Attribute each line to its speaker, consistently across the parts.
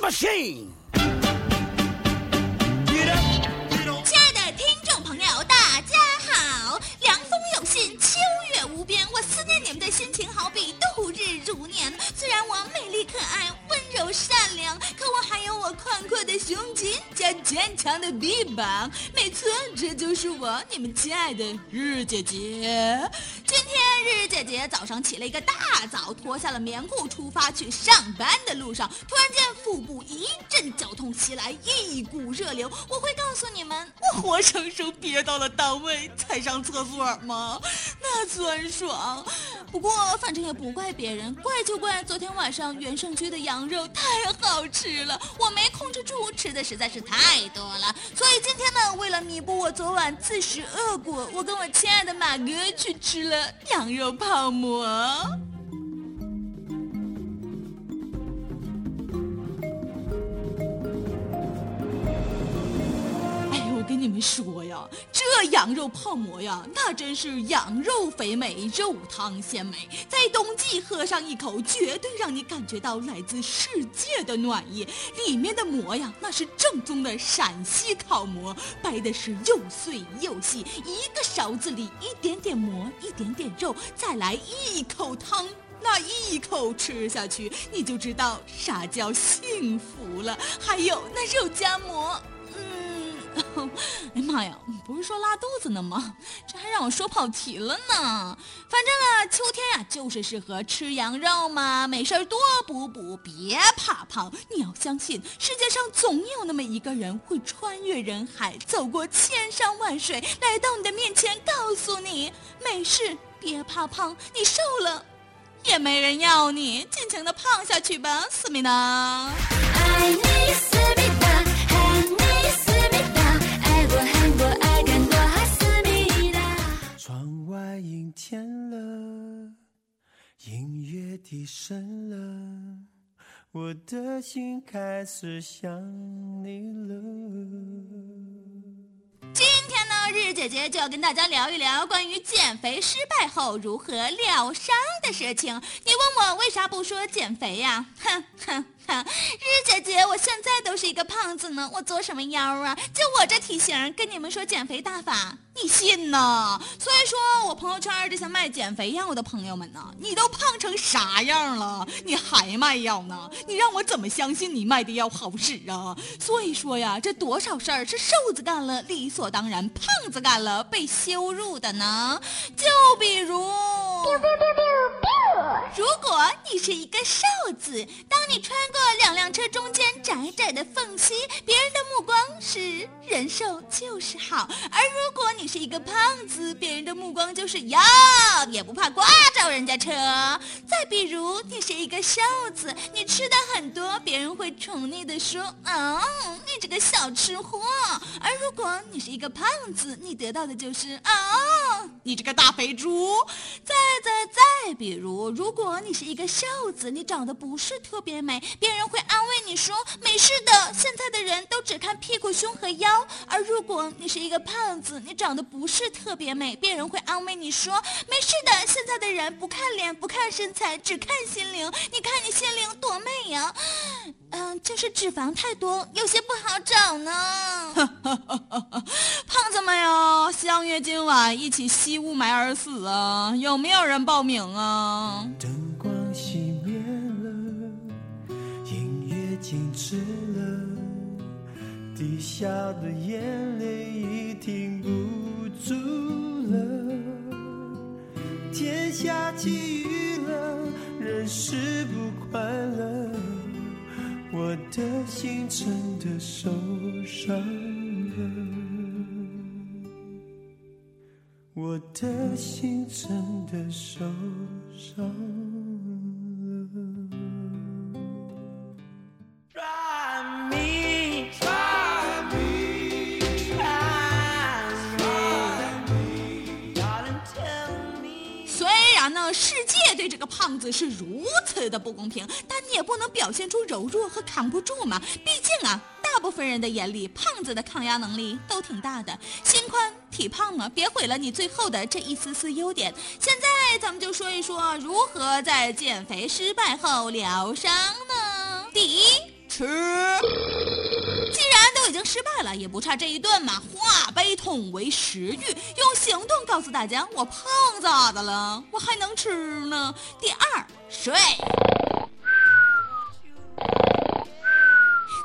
Speaker 1: machine.
Speaker 2: 亲爱的听众朋友，大家好！凉风有信，秋月无边，我思念你们的心情好比冬如年。虽然我美丽可爱、温柔善良，可我还有我宽阔的胸襟加坚强的臂膀。没错，这就是我，你们亲爱的日姐姐。今天日姐姐早上起了一个大早，脱下了棉裤，出发去上班的路上，突然间腹部一阵绞痛袭来，一股热流。我会告诉你们，我活生生憋到了单位才上厕所吗？那酸爽。不过反正也不怪别人，怪就怪昨天晚上原盛居的羊肉太好吃了，我没控制住，吃的实在是太多了。所以今天呢，为了弥补我昨晚自食恶果，我跟我亲爱的马哥去吃了羊肉泡馍。哎，我跟你们说这羊肉泡馍呀，那真是羊肉肥美，肉汤鲜美。在冬季喝上一口，绝对让你感觉到来自世界的暖意。里面的馍呀，那是正宗的陕西烤馍，掰的是又碎又细，一个勺子里一点点馍，一点点肉，再来一口汤。那一口吃下去，你就知道啥叫幸福了。还有那肉夹馍，哎妈呀，不是说拉肚子呢吗？这还让我说跑题了呢。反正啊，秋天呀、就是适合吃羊肉嘛，没事多补补，别怕胖。你要相信，世界上总有那么一个人会穿越人海，走过千山万水，来到你的面前，告诉你没事，别怕胖，你瘦了。也没人要你，尽情的胖下去吧，思密达。
Speaker 3: 爱你
Speaker 4: 音乐低声了，我的心开始想你了。
Speaker 2: 今天呢，日姐姐就要跟大家聊一聊关于减肥失败后如何疗伤的事情。你问我为啥不说减肥呀？哼哼哼！日姐姐，我现在都是一个胖子呢，我做什么妖啊？就我这体型，跟你们说减肥大法，你信呢？所以说朋友圈这些卖减肥药的朋友们呢，你都胖成啥样了，你还卖药呢？你让我怎么相信你卖的药好使啊？所以说呀，这多少事儿是瘦子干了理所当然，胖子干了被羞辱的呢？就比如。如果你是一个瘦子，当你穿过两辆车中间窄窄的缝隙，人瘦就是好；而如果你是一个胖子，别人的目光就是哟，也不怕刮着人家车。再比如你是一个瘦子，你吃的很多，别人会宠溺的说：“哦，你这个小吃货。”而如果你是一个胖子，你得到的就是：“哦，你这个大肥猪。”再再再比如，如果你是一个瘦子，你长得不是特别美，别人会安慰你说：“没事的，现在的人都只看屁股、胸和腰。”而如果你是一个胖子，你长得不是特别美，别人会安慰你说：“没事的，现在的人不看脸、不看身材，只看心灵。你看你心灵多美呀！”嗯，就是脂肪太多，有些不好找呢。胖子们呀，相约今晚一起吸雾霾而死啊！有没有人报名啊？
Speaker 4: 灯光熄灭了，音乐静止了，滴下的眼泪已停不住了。天下起雨了，人是不的心真的受伤了。我的心真的受伤
Speaker 2: 那，世界对这个胖子是如此的不公平，但你也不能表现出柔弱和扛不住嘛。毕竟啊，大部分人的眼里，胖子的抗压能力都挺大的，心宽体胖嘛，别毁了你最后的这一丝丝优点。现在咱们就说一说如何在减肥失败后疗伤呢？第一。吃。既然都已经失败了，也不差这一顿嘛。化悲痛为食欲，行动告诉大家我胖咋的了？我还能吃呢。第二，睡。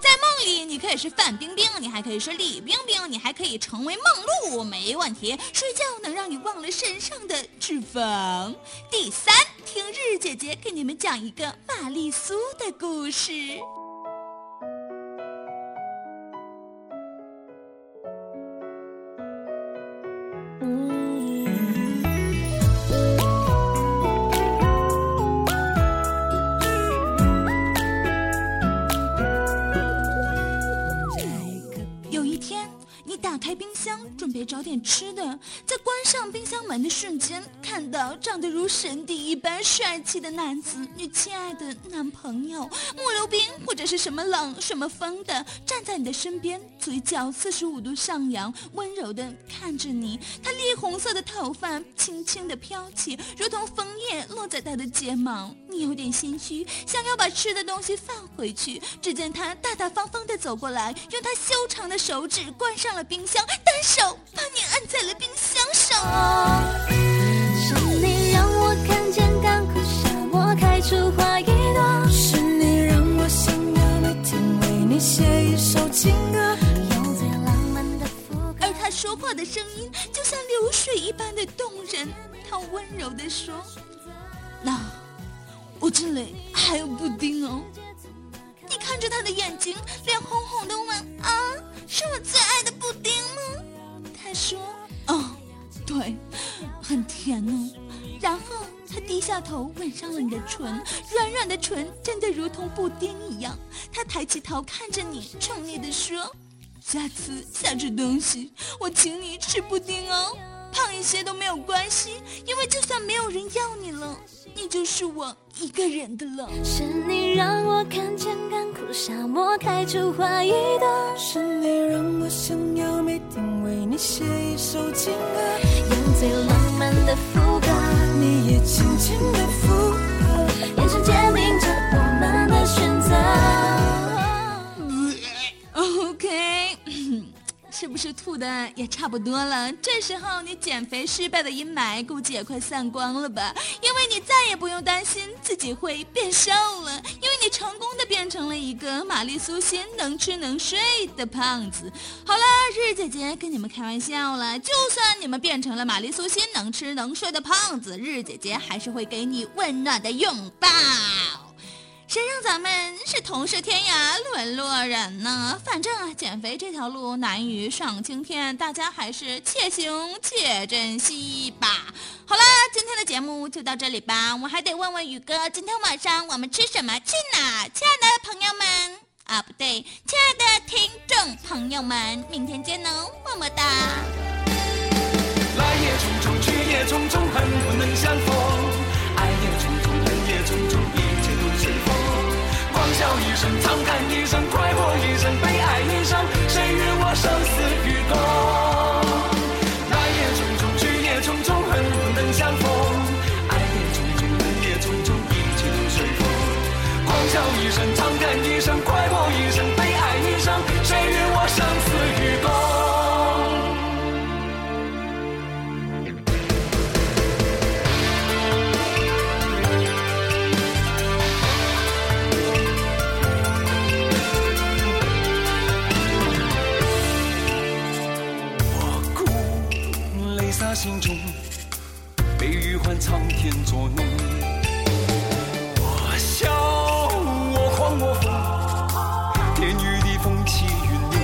Speaker 2: 在梦里，你可以是范冰冰，你还可以是李冰冰，你还可以成为梦露，没问题。睡觉能让你忘了身上的脂肪。第三，听日姐姐给你们讲一个玛丽苏的故事。吃的，在关上冰箱门的瞬间，看到长得如神帝一般帅气的男子，你亲爱的男朋友，木流冰或者是什么冷什么风的，站在你的身边，嘴角四十五度上扬，温柔的看着你。他栗红色的头发轻轻的飘起，如同枫叶落在他的睫毛。你有点心虚，想要把吃的东西放回去，只见他大大方方的走过来，用他修长的手指关上了冰箱，单手把你按在了冰箱上。
Speaker 4: 写一首情歌。
Speaker 3: 用最浪漫的副歌
Speaker 2: 而。他说话的声音就像流水一般的动人。他温柔地说：“那我这里还有布丁哦。”你看着他的眼睛，脸红红的问：“啊，是我最爱的布丁吗？”他说：“哦，对，很甜哦。”他低下头吻上了你的唇，软软的唇真的如同布丁一样。他抬起头看着你，宠溺地说。下次想吃东西，我请你吃布丁哦。胖一些都没有关系，因为就算没有人要你了，你就是我一个人的了。
Speaker 3: 是你让我看见干枯沙漠开出花一朵，
Speaker 4: 是你让我想要每天为你写一首情歌，
Speaker 3: 用最浪漫的副歌，
Speaker 4: 你也轻轻的附和。
Speaker 3: 眼神坚定着我们的选择。
Speaker 2: OK，是不是吐的也差不多了？这时候你减肥失败的阴霾估计也快散光了吧？因为你再也不用担心自己会变瘦了，因为你成功的变成了一个玛丽苏心能吃能睡的胖子。好了，日姐姐跟你们开玩笑了，就算你们变成了玛丽苏心能吃能睡的胖子，日姐姐还是会给你温暖的拥抱。谁让咱们是同是天涯沦落人呢？反正啊，减肥这条路难于上青天，大家还是且行且珍惜吧。好了，今天的节目就到这里吧。我还得问问宇哥，今天晚上我们吃什么去哪？亲爱的朋友们啊，不对，亲爱的听众朋友们，明天见哦，么么哒。
Speaker 1: 来也匆匆，去也匆匆，恨不能声，长叹一声快，心中，悲与欢苍天作弄。我笑，我狂我疯，天与地风起云涌。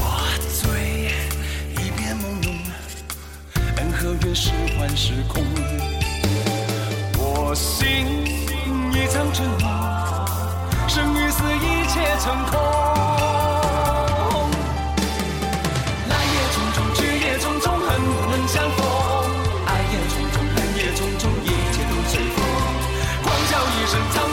Speaker 1: 我醉，一片朦胧，恩和怨是幻是空。声，